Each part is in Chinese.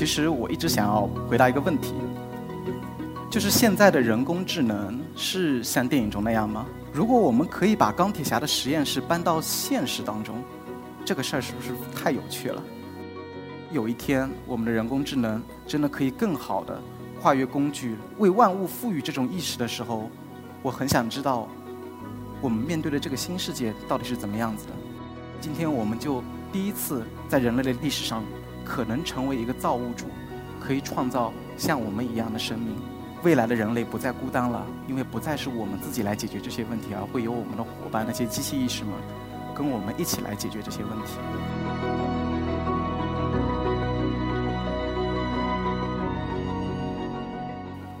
其实我一直想要回答一个问题，就是现在的人工智能是像电影中那样吗？如果我们可以把钢铁侠的实验室搬到现实当中，这个事儿是不是太有趣了？有一天，我们的人工智能真的可以更好的跨越工具，为万物赋予这种意识的时候，我很想知道，我们面对的这个新世界到底是怎么样子的。今天，我们就第一次在人类的历史上，可能成为一个造物主，可以创造像我们一样的生命。未来的人类不再孤单了，因为不再是我们自己来解决这些问题，而会有我们的伙伴那些机器意识们，跟我们一起来解决这些问题。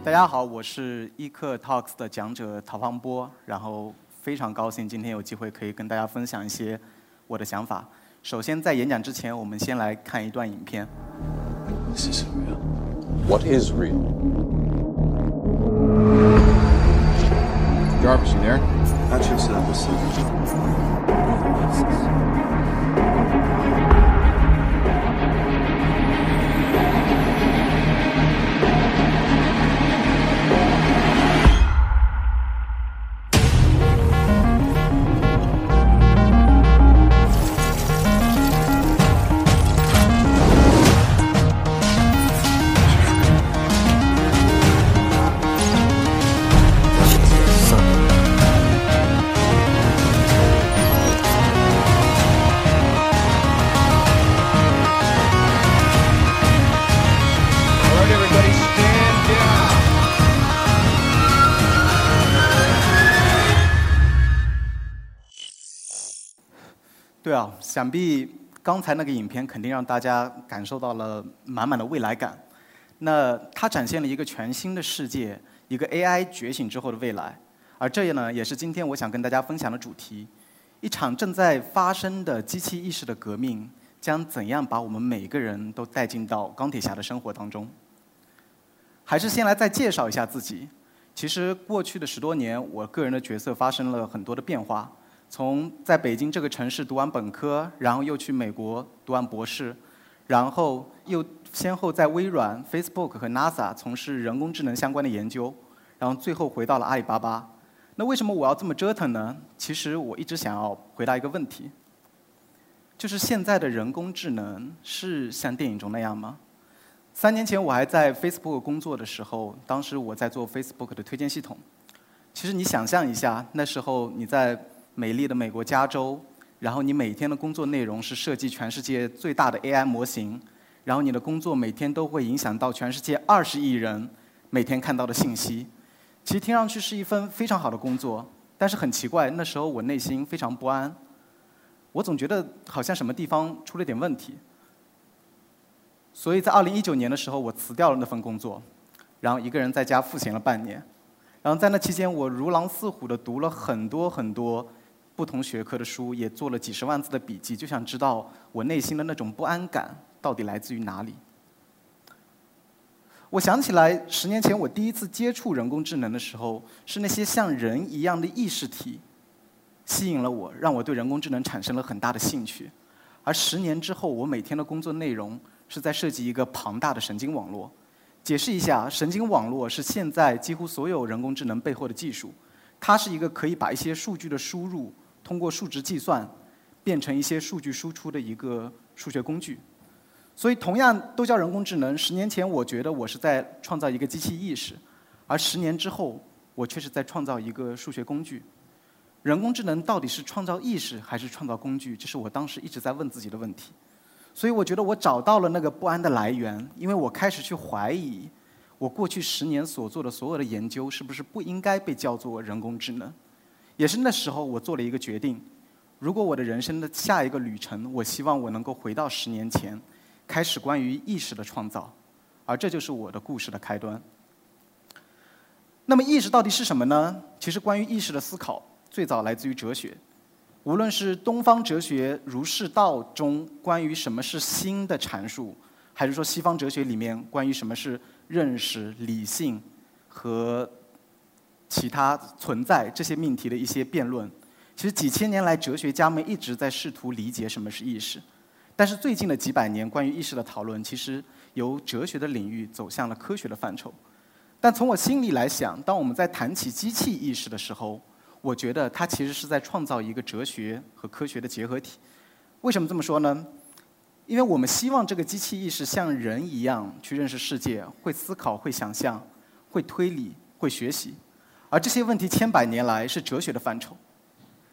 大家好，我是易课 Talks 的讲者陶方波，然后非常高兴今天有机会可以跟大家分享一些我的想法。首先，在演讲之前，我们先来看一段影片。This isn't real. What is real? Jarvis, you there? Hutchinson, Pacific. 想必刚才那个影片肯定让大家感受到了满满的未来感。那它展现了一个全新的世界，一个 AI 觉醒之后的未来。而这也呢，也是今天我想跟大家分享的主题：一场正在发生的机器意识的革命，将怎样把我们每个人都带进到钢铁侠的生活当中？还是先来再介绍一下自己。其实过去的十多年，我个人的角色发生了很多的变化。从在北京这个城市读完本科，然后又去美国读完博士，然后又先后在微软、Facebook 和 NASA 从事人工智能相关的研究，然后最后回到了阿里巴巴。那为什么我要这么折腾呢？其实我一直想要回答一个问题，就是现在的人工智能是像电影中那样吗？三年前我还在 Facebook 工作的时候，当时我在做 Facebook 的推荐系统。其实你想象一下，那时候你在美丽的美国加州，然后你每天的工作内容是设计全世界最大的 AI 模型，然后你的工作每天都会影响到全世界二十亿人每天看到的信息。其实听上去是一份非常好的工作，但是很奇怪，那时候我内心非常不安，我总觉得好像什么地方出了点问题。所以在二零一九年的时候，我辞掉了那份工作，然后一个人在家赋闲了半年。然后在那期间，我如狼似虎的读了很多很多不同学科的书，也做了几十万字的笔记，就想知道我内心的那种不安感到底来自于哪里。我想起来，十年前我第一次接触人工智能的时候，是那些像人一样的意识体吸引了我，让我对人工智能产生了很大的兴趣。而十年之后，我每天的工作内容是在设计一个庞大的神经网络。解释一下，神经网络是现在几乎所有人工智能背后的技术。它是一个可以把一些数据的输入通过数值计算变成一些数据输出的一个数学工具。所以，同样都叫人工智能。十年前，我觉得我是在创造一个机器意识，而十年之后，我却是在创造一个数学工具。人工智能到底是创造意识还是创造工具？这是我当时一直在问自己的问题。所以我觉得我找到了那个不安的来源，因为我开始去怀疑，我过去十年所做的所有的研究是不是不应该被叫做人工智能。也是那时候我做了一个决定：如果我的人生的下一个旅程，我希望我能够回到十年前，开始关于意识的创造，而这就是我的故事的开端。那么意识到底是什么呢？其实关于意识的思考，最早来自于哲学。无论是东方哲学儒释道中关于什么是心的阐述，还是说西方哲学里面关于什么是认识、理性和其他存在这些命题的一些辩论，其实几千年来哲学家们一直在试图理解什么是意识。但是最近的几百年关于意识的讨论，其实由哲学的领域走向了科学的范畴。但从我心里来想，当我们在谈起机器意识的时候，我觉得它其实是在创造一个哲学和科学的结合体。为什么这么说呢？因为我们希望这个机器意识像人一样去认识世界，会思考、会想象、会推理、会学习，而这些问题千百年来是哲学的范畴。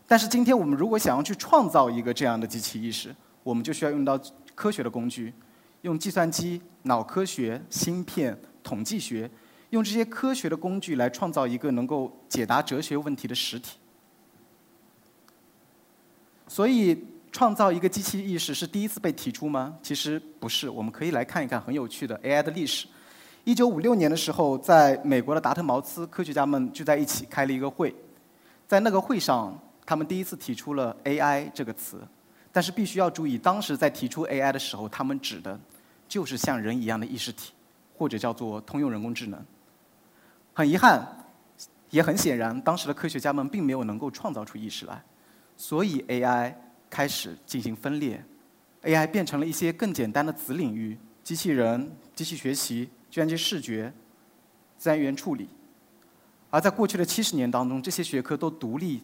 但是今天我们如果想要去创造一个这样的机器意识，我们就需要用到科学的工具，用计算机、脑科学、芯片、统计学，用这些科学的工具来创造一个能够解答哲学问题的实体。所以。创造一个机器意识是第一次被提出吗？其实不是。我们可以来看一看很有趣的 AI 的历史。一九五六年的时候，在美国的达特茅斯，科学家们聚在一起开了一个会，在那个会上，他们第一次提出了 AI 这个词。但是必须要注意，当时在提出 AI 的时候，他们指的就是像人一样的意识体，或者叫做通用人工智能。很遗憾，也很显然，当时的科学家们并没有能够创造出意识来，所以 AI。开始进行分裂，AI 变成了一些更简单的子领域：机器人、机器学习、计算机视觉、自然语言处理。而在过去的七十年当中，这些学科都独立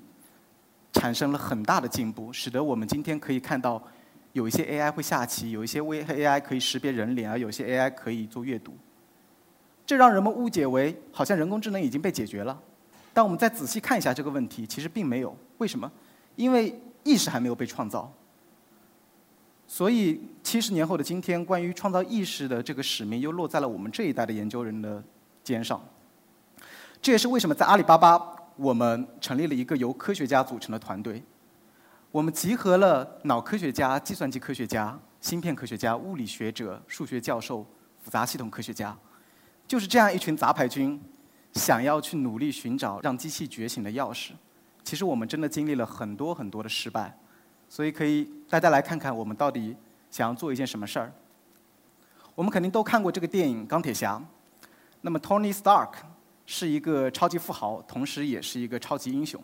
产生了很大的进步，使得我们今天可以看到，有一些 AI 会下棋，有一些微 AI 可以识别人脸，而有些 AI 可以做阅读。这让人们误解为好像人工智能已经被解决了。但我们再仔细看一下这个问题，其实并没有。为什么？因为意识还没有被创造，所以七十年后的今天，关于创造意识的这个使命又落在了我们这一代的研究人的肩上。这也是为什么在阿里巴巴，我们成立了一个由科学家组成的团队。我们集合了脑科学家、计算机科学家、芯片科学家、物理学者、数学教授、复杂系统科学家，就是这样一群杂牌军，想要去努力寻找让机器觉醒的钥匙。其实我们真的经历了很多很多的失败，所以可以大家来看看我们到底想要做一件什么事儿。我们肯定都看过这个电影《钢铁侠》，那么 Tony Stark 是一个超级富豪，同时也是一个超级英雄。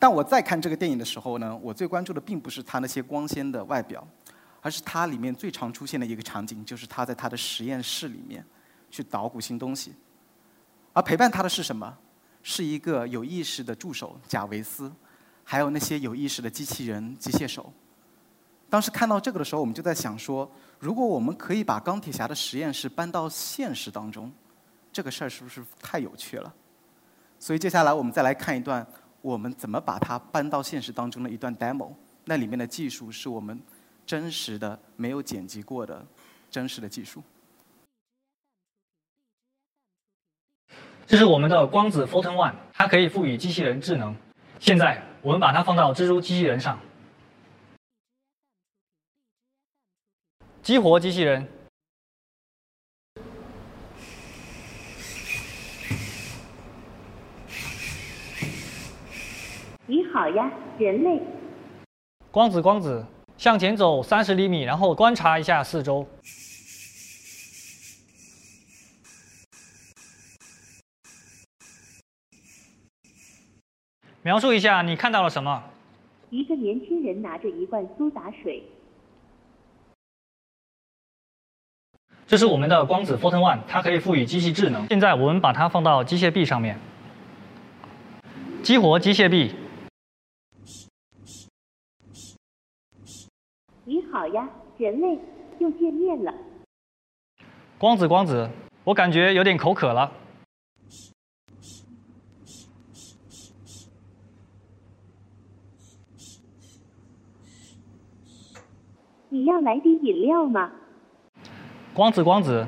但我在看这个电影的时候呢，我最关注的并不是他那些光鲜的外表，而是他里面最常出现的一个场景，就是他在他的实验室里面去捣鼓新东西，而陪伴他的是什么？是一个有意识的助手贾维斯，还有那些有意识的机器人、机械手。当时看到这个的时候，我们就在想说：如果我们可以把钢铁侠的实验室搬到现实当中，这个事儿是不是太有趣了？所以接下来我们再来看一段我们怎么把它搬到现实当中的一段 demo。那里面的技术是我们真实的、没有剪辑过的真实的技术。这是我们的光子 Photon One，它可以赋予机器人智能。现在我们把它放到蜘蛛机器人上，激活机器人。你好呀，人类。光子，光子，向前走三十厘米，然后观察一下四周。描述一下你看到了什么？一个年轻人拿着一罐苏打水。这是我们的光子 Photon One，它可以赋予机器智能。现在我们把它放到机械臂上面，激活机械臂。你好呀，人类，又见面了。光子，光子，我感觉有点口渴了。你要来点饮料吗？光子，光子，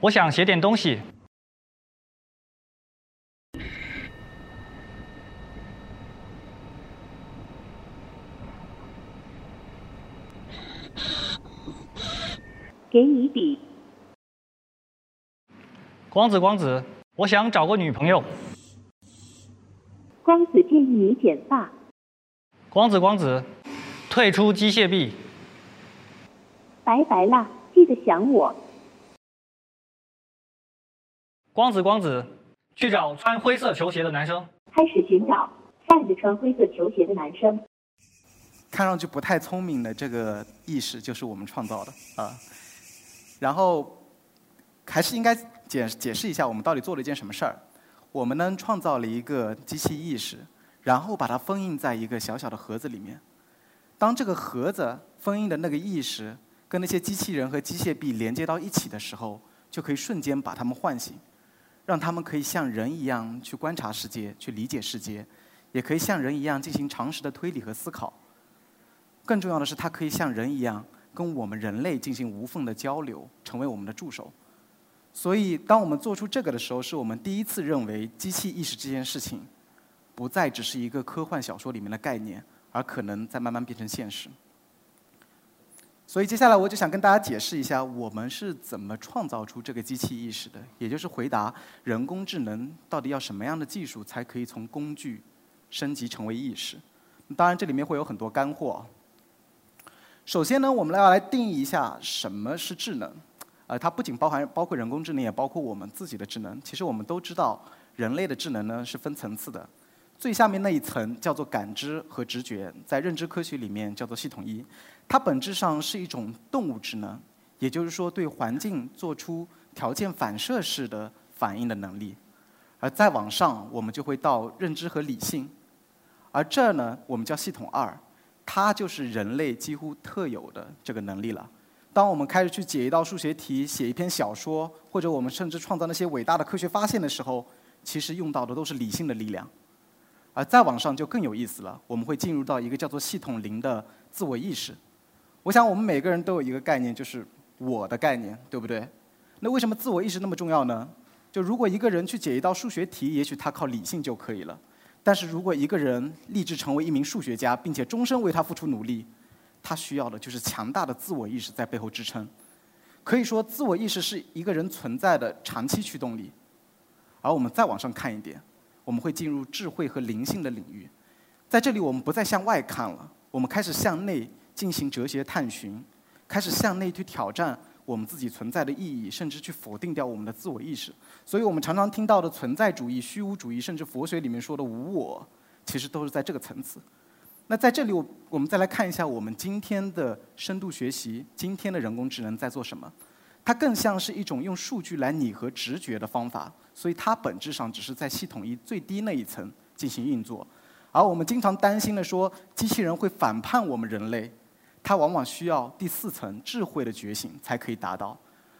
我想写点东西。给你笔。光子，光子，我想找个女朋友。光子建议你剪发。光子，光子，退出机械臂。拜拜啦，记得想我。光子，光子，去找穿灰色球鞋的男生。开始寻找站着穿灰色球鞋的男生。看上去不太聪明的这个意识，就是我们创造的啊。然后还是应该解解释一下我们到底做了一件什么事儿。我们呢创造了一个机器意识，然后把它封印在一个小小的盒子里面。当这个盒子封印的那个意识跟那些机器人和机械臂连接到一起的时候，就可以瞬间把它们唤醒，让他们可以像人一样去观察世界、去理解世界，也可以像人一样进行常识的推理和思考。更重要的是，它可以像人一样跟我们人类进行无缝的交流，成为我们的助手。所以，当我们做出这个的时候，是我们第一次认为机器意识这件事情，不再只是一个科幻小说里面的概念，而可能在慢慢变成现实。所以接下来我就想跟大家解释一下，我们是怎么创造出这个机器意识的，也就是回答人工智能到底要什么样的技术才可以从工具升级成为意识。当然，这里面会有很多干货。首先呢，我们要来定义一下什么是智能。呃，它不仅包含包括人工智能，也包括我们自己的智能。其实我们都知道，人类的智能呢是分层次的。最下面那一层叫做感知和直觉，在认知科学里面叫做系统一。它本质上是一种动物智能，也就是说对环境做出条件反射式的反应的能力。而再往上，我们就会到认知和理性。而这儿呢，我们叫系统二，它就是人类几乎特有的这个能力了。当我们开始去解一道数学题、写一篇小说，或者我们甚至创造那些伟大的科学发现的时候，其实用到的都是理性的力量。而再往上就更有意思了，我们会进入到一个叫做系统零的自我意识。我想我们每个人都有一个概念，就是我的概念，对不对？那为什么自我意识那么重要呢？就如果一个人去解一道数学题，也许他靠理性就可以了；但是如果一个人立志成为一名数学家，并且终身为他付出努力，他需要的就是强大的自我意识在背后支撑。可以说，自我意识是一个人存在的长期驱动力。而我们再往上看一点，我们会进入智慧和灵性的领域。在这里，我们不再向外看了，我们开始向内。进行哲学探寻，开始向内去挑战我们自己存在的意义，甚至去否定掉我们的自我意识。所以我们常常听到的存在主义、虚无主义，甚至佛学里面说的无我，其实都是在这个层次。那在这里，我我们再来看一下我们今天的深度学习，今天的人工智能在做什么？它更像是一种用数据来拟合直觉的方法，所以它本质上只是在系统一最低那一层进行运作。而我们经常担心的说，机器人会反叛我们人类。它往往需要第四层智慧的觉醒才可以达到，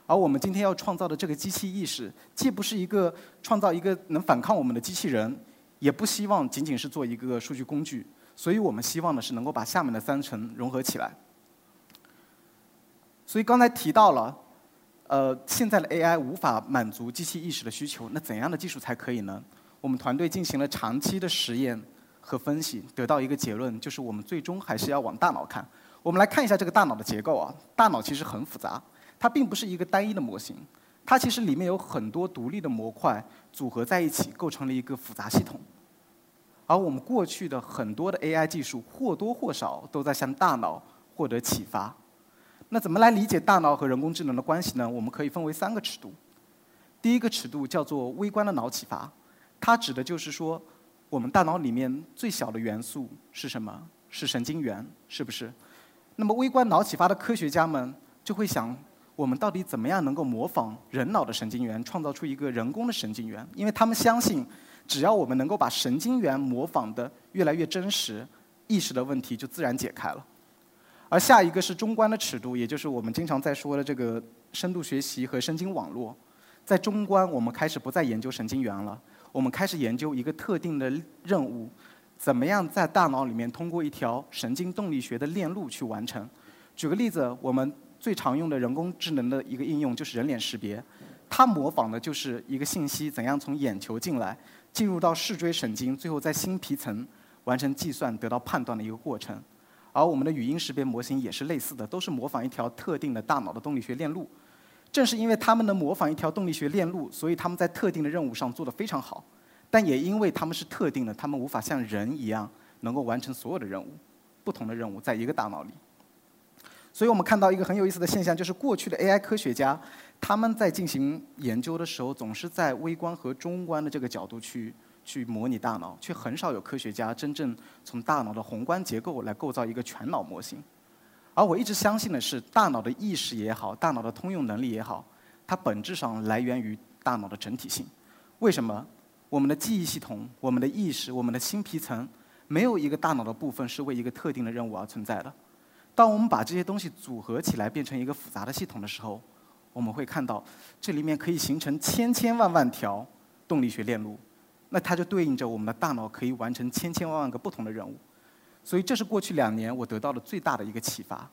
而我们今天要创造的这个机器意识，既不是一个创造一个能反抗我们的机器人，也不希望仅仅是做一个数据工具，所以我们希望的是能够把下面的三层融合起来。所以刚才提到了，呃，现在的 AI 无法满足机器意识的需求，那怎样的技术才可以呢？我们团队进行了长期的实验和分析，得到一个结论，就是我们最终还是要往大脑看。我们来看一下这个大脑的结构啊，大脑其实很复杂，它并不是一个单一的模型，它其实里面有很多独立的模块组合在一起，构成了一个复杂系统。而我们过去的很多的 AI 技术或多或少都在向大脑获得启发。那怎么来理解大脑和人工智能的关系呢？我们可以分为三个尺度。第一个尺度叫做微观的脑启发，它指的就是说，我们大脑里面最小的元素是什么？是神经元，是不是？那么，微观脑启发的科学家们就会想：我们到底怎么样能够模仿人脑的神经元，创造出一个人工的神经元？因为他们相信，只要我们能够把神经元模仿的越来越真实，意识的问题就自然解开了。而下一个是中观的尺度，也就是我们经常在说的这个深度学习和神经网络。在中观，我们开始不再研究神经元了，我们开始研究一个特定的任务。怎么样在大脑里面通过一条神经动力学的链路去完成？举个例子，我们最常用的人工智能的一个应用就是人脸识别，它模仿的就是一个信息怎样从眼球进来，进入到视锥神经，最后在新皮层完成计算得到判断的一个过程。而我们的语音识别模型也是类似的，都是模仿一条特定的大脑的动力学链路。正是因为他们能模仿一条动力学链路，所以他们在特定的任务上做得非常好。但也因为他们是特定的，他们无法像人一样能够完成所有的任务，不同的任务在一个大脑里。所以我们看到一个很有意思的现象，就是过去的 AI 科学家他们在进行研究的时候，总是在微观和中观的这个角度去去模拟大脑，却很少有科学家真正从大脑的宏观结构来构造一个全脑模型。而我一直相信的是，大脑的意识也好，大脑的通用能力也好，它本质上来源于大脑的整体性。为什么？我们的记忆系统、我们的意识、我们的新皮层，没有一个大脑的部分是为一个特定的任务而存在的。当我们把这些东西组合起来，变成一个复杂的系统的时候，我们会看到这里面可以形成千千万万条动力学链路。那它就对应着我们的大脑可以完成千千万万个不同的任务。所以这是过去两年我得到的最大的一个启发。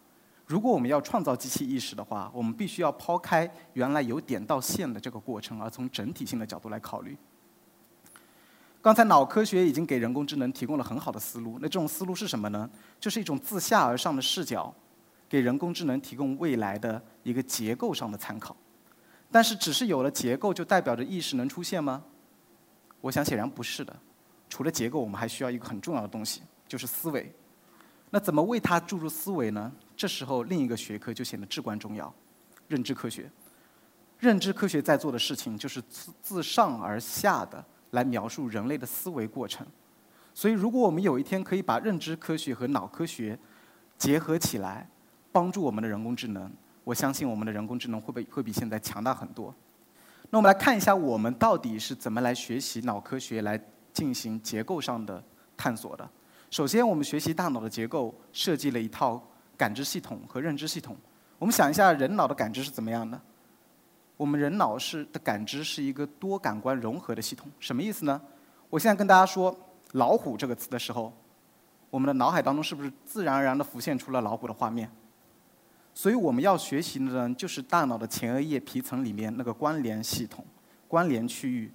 如果我们要创造机器意识的话，我们必须要抛开原来由点到线的这个过程，而从整体性的角度来考虑。刚才脑科学已经给人工智能提供了很好的思路，那这种思路是什么呢？就是一种自下而上的视角，给人工智能提供未来的一个结构上的参考。但是，只是有了结构就代表着意识能出现吗？我想显然不是的。除了结构，我们还需要一个很重要的东西。就是思维，那怎么为它注入思维呢？这时候另一个学科就显得至关重要，认知科学。认知科学在做的事情就是自自上而下的来描述人类的思维过程。所以，如果我们有一天可以把认知科学和脑科学结合起来，帮助我们的人工智能，我相信我们的人工智能会比会比现在强大很多。那我们来看一下，我们到底是怎么来学习脑科学来进行结构上的探索的。首先，我们学习大脑的结构，设计了一套感知系统和认知系统。我们想一下，人脑的感知是怎么样的？我们人脑是的感知是一个多感官融合的系统。什么意思呢？我现在跟大家说“老虎”这个词的时候，我们的脑海当中是不是自然而然地浮现出了老虎的画面？所以我们要学习的呢，就是大脑的前额叶皮层里面那个关联系统、关联区域，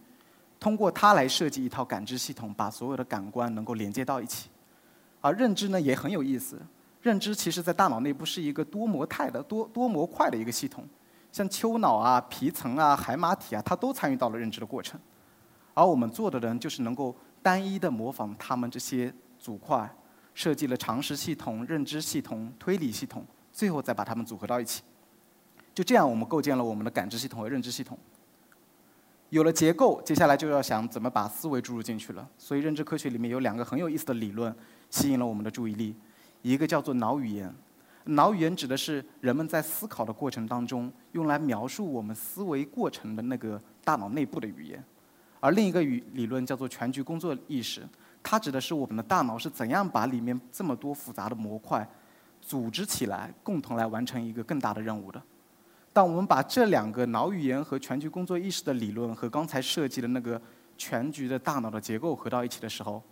通过它来设计一套感知系统，把所有的感官能够连接到一起。而认知呢也很有意思，认知其实在大脑内部是一个多模态的多多模块的一个系统，像丘脑啊、皮层啊、海马体啊，它都参与到了认知的过程。而我们做的人就是能够单一的模仿他们这些组块，设计了常识系统、认知系统、推理系统，最后再把它们组合到一起。就这样，我们构建了我们的感知系统和认知系统。有了结构，接下来就要想怎么把思维注入进去了。所以，认知科学里面有两个很有意思的理论。吸引了我们的注意力，一个叫做脑语言，脑语言指的是人们在思考的过程当中用来描述我们思维过程的那个大脑内部的语言，而另一个语理论叫做全局工作意识，它指的是我们的大脑是怎样把里面这么多复杂的模块组织起来，共同来完成一个更大的任务的。当我们把这两个脑语言和全局工作意识的理论和刚才设计的那个全局的大脑的结构合到一起的时候，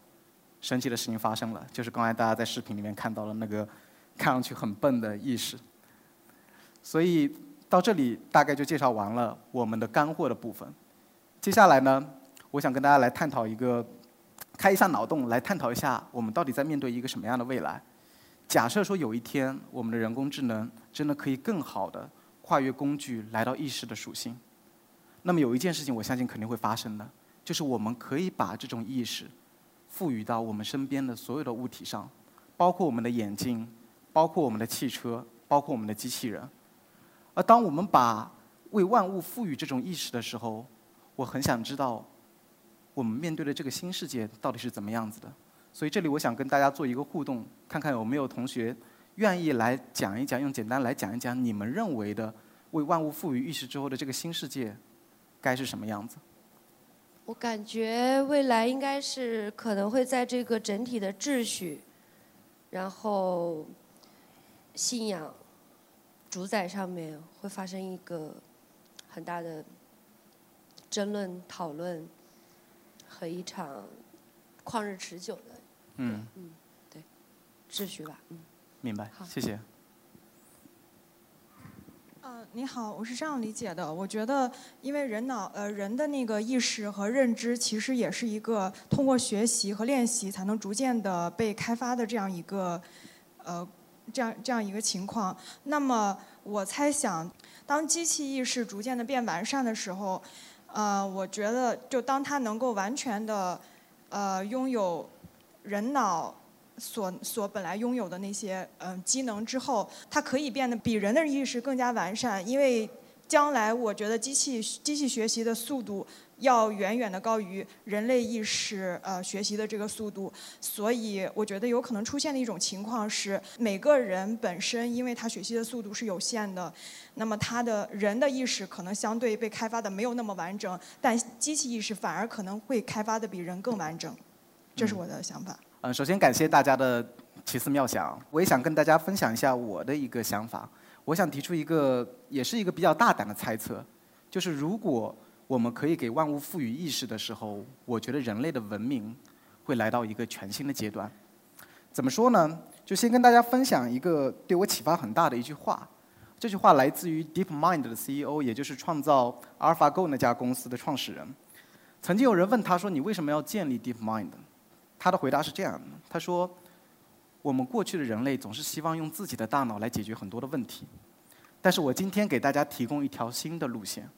神奇的事情发生了，就是刚才大家在视频里面看到了那个 看上去很笨的意识。所以到这里大概就介绍完了我们的干货的部分。接下来呢，我想跟大家来探讨一个，开一下脑洞，来探讨一下我们到底在面对一个什么样的未来。假设说有一天我们的人工智能真的可以更好的跨越工具来到意识的属性，那么有一件事情我相信肯定会发生的，就是我们可以把这种意识。赋予到我们身边的所有的物体上，包括我们的眼睛，包括我们的汽车，包括我们的机器人。而当我们把为万物赋予这种意识的时候，我很想知道，我们面对的这个新世界到底是怎么样子的。所以这里我想跟大家做一个互动，看看有没有同学愿意来讲一讲，用简单来讲一讲你们认为的为万物赋予意识之后的这个新世界该是什么样子。我感觉未来应该是可能会在这个整体的秩序，然后信仰主宰上面会发生一个很大的争论、讨论和一场旷日持久的，嗯嗯，对，秩序吧，嗯，明白，谢谢。嗯，你好，我是这样理解的。我觉得，因为人脑呃人的那个意识和认知，其实也是一个通过学习和练习才能逐渐的被开发的这样一个呃这样这样一个情况。那么我猜想，当机器意识逐渐的变完善的时候，呃，我觉得就当它能够完全的呃拥有人脑。所所本来拥有的那些嗯机能之后，它可以变得比人的意识更加完善，因为将来我觉得机器机器学习的速度要远远的高于人类意识呃学习的这个速度，所以我觉得有可能出现的一种情况是，每个人本身因为他学习的速度是有限的，那么他的人的意识可能相对被开发的没有那么完整，但机器意识反而可能会开发的比人更完整，这是我的想法。嗯，首先感谢大家的奇思妙想，我也想跟大家分享一下我的一个想法。我想提出一个，也是一个比较大胆的猜测，就是如果我们可以给万物赋予意识的时候，我觉得人类的文明会来到一个全新的阶段。怎么说呢？就先跟大家分享一个对我启发很大的一句话。这句话来自于 DeepMind 的 CEO，也就是创造 AlphaGo 那家公司的创始人。曾经有人问他说：“你为什么要建立 DeepMind？” 他的回答是这样的：他说。我们过去的人类总是希望用自己的大脑来解决很多的问题，但是我今天给大家提供一条新的路线，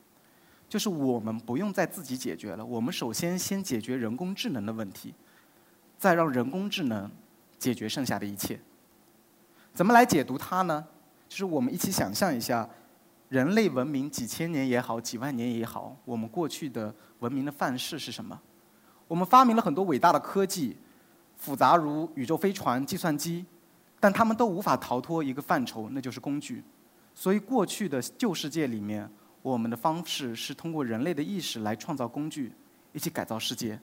就是我们不用再自己解决了。我们首先先解决人工智能的问题，再让人工智能解决剩下的一切。怎么来解读它呢？就是我们一起想象一下，人类文明几千年也好，几万年也好，我们过去的文明的范式是什么？我们发明了很多伟大的科技。复杂如宇宙飞船、计算机，但他们都无法逃脱一个范畴，那就是工具。所以，过去的旧世界里面，我们的方式是通过人类的意识来创造工具，一起改造世界。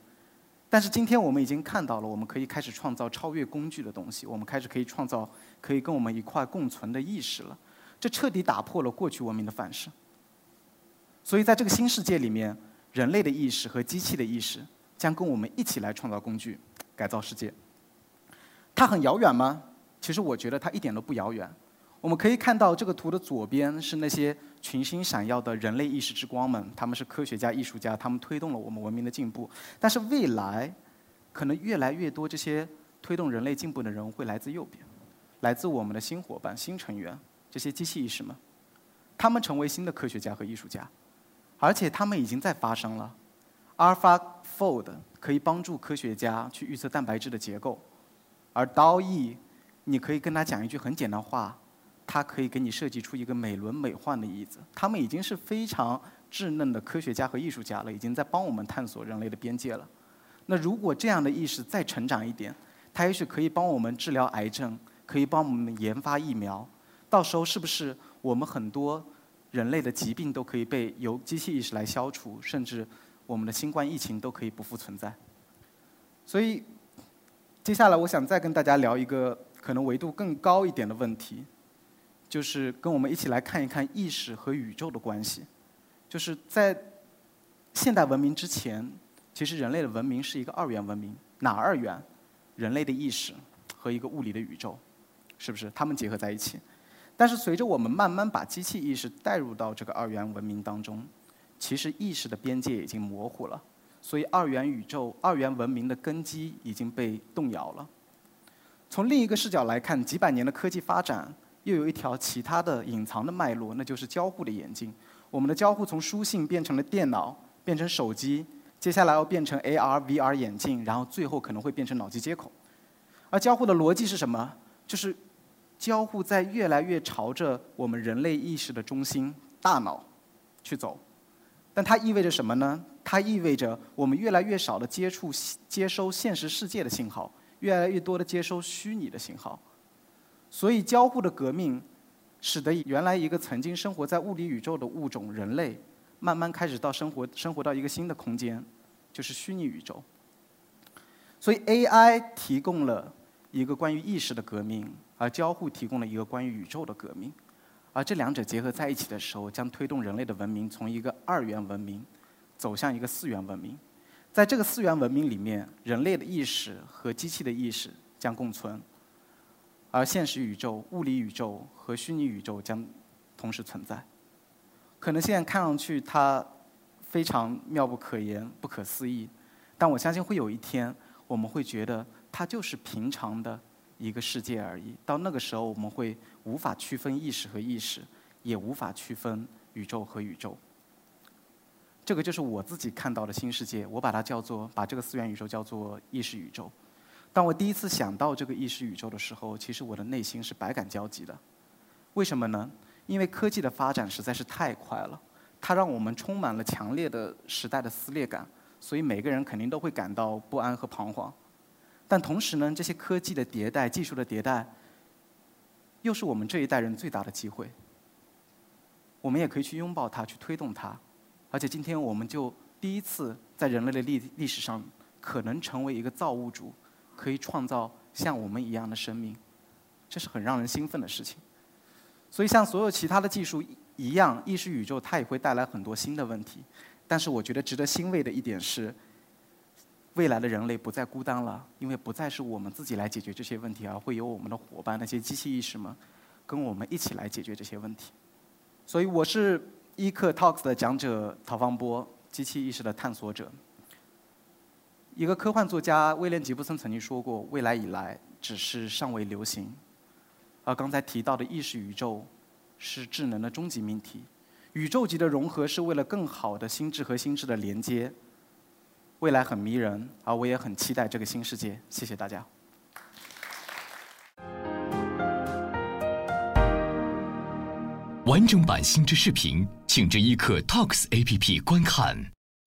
但是，今天我们已经看到了，我们可以开始创造超越工具的东西，我们开始可以创造可以跟我们一块共存的意识了。这彻底打破了过去文明的范式。所以，在这个新世界里面，人类的意识和机器的意识将跟我们一起来创造工具。改造世界，它很遥远吗？其实我觉得它一点都不遥远。我们可以看到这个图的左边是那些群星闪耀的人类意识之光们，他们是科学家、艺术家，他们推动了我们文明的进步。但是未来，可能越来越多这些推动人类进步的人会来自右边，来自我们的新伙伴、新成员，这些机器意识们，他们成为新的科学家和艺术家，而且他们已经在发生了。AlphaFold 可以帮助科学家去预测蛋白质的结构，而 DALL-E，你可以跟他讲一句很简单话，它可以给你设计出一个美轮美奂的椅子。他们已经是非常稚嫩的科学家和艺术家了，已经在帮我们探索人类的边界了。那如果这样的意识再成长一点，它也许可以帮我们治疗癌症，可以帮我们研发疫苗。到时候是不是我们很多人类的疾病都可以被由机器意识来消除，甚至？我们的新冠疫情都可以不复存在，所以接下来我想再跟大家聊一个可能维度更高一点的问题，就是跟我们一起来看一看意识和宇宙的关系。就是在现代文明之前，其实人类的文明是一个二元文明，哪二元？人类的意识和一个物理的宇宙，是不是？它们结合在一起。但是随着我们慢慢把机器意识带入到这个二元文明当中。其实意识的边界已经模糊了，所以二元宇宙、二元文明的根基已经被动摇了。从另一个视角来看，几百年的科技发展又有一条其他的隐藏的脉络，那就是交互的演进。我们的交互从书信变成了电脑，变成手机，接下来要变成 AR、VR 眼镜，然后最后可能会变成脑机接口。而交互的逻辑是什么？就是交互在越来越朝着我们人类意识的中心——大脑去走。但它意味着什么呢？它意味着我们越来越少的接触、接收现实世界的信号，越来越多的接收虚拟的信号。所以，交互的革命，使得原来一个曾经生活在物理宇宙的物种人类，慢慢开始到生活生活到一个新的空间，就是虚拟宇宙。所以，AI 提供了一个关于意识的革命，而交互提供了一个关于宇宙的革命。而这两者结合在一起的时候，将推动人类的文明从一个二元文明走向一个四元文明。在这个四元文明里面，人类的意识和机器的意识将共存，而现实宇宙、物理宇宙和虚拟宇宙将同时存在。可能现在看上去它非常妙不可言、不可思议，但我相信会有一天，我们会觉得它就是平常的。一个世界而已。到那个时候，我们会无法区分意识和意识，也无法区分宇宙和宇宙。这个就是我自己看到的新世界。我把它叫做，把这个四元宇宙叫做意识宇宙。当我第一次想到这个意识宇宙的时候，其实我的内心是百感交集的。为什么呢？因为科技的发展实在是太快了，它让我们充满了强烈的时代的撕裂感，所以每个人肯定都会感到不安和彷徨。但同时呢，这些科技的迭代、技术的迭代，又是我们这一代人最大的机会。我们也可以去拥抱它，去推动它，而且今天我们就第一次在人类的历历史上，可能成为一个造物主，可以创造像我们一样的生命，这是很让人兴奋的事情。所以，像所有其他的技术一样，意识宇宙它也会带来很多新的问题。但是，我觉得值得欣慰的一点是，未来的人类不再孤单了，因为不再是我们自己来解决这些问题，而会有我们的伙伴那些机器意识们，跟我们一起来解决这些问题。所以，我是伊克 Talks 的讲者陶方波，机器意识的探索者。一个科幻作家威廉吉布森曾经说过：“未来以来，只是尚未流行。”而刚才提到的意识宇宙，是智能的终极命题。宇宙级的融合是为了更好的心智和心智的连接。未来很迷人，而我也很期待这个新世界。谢谢大家。完整版新知视频，请至一刻 Talks APP 观看。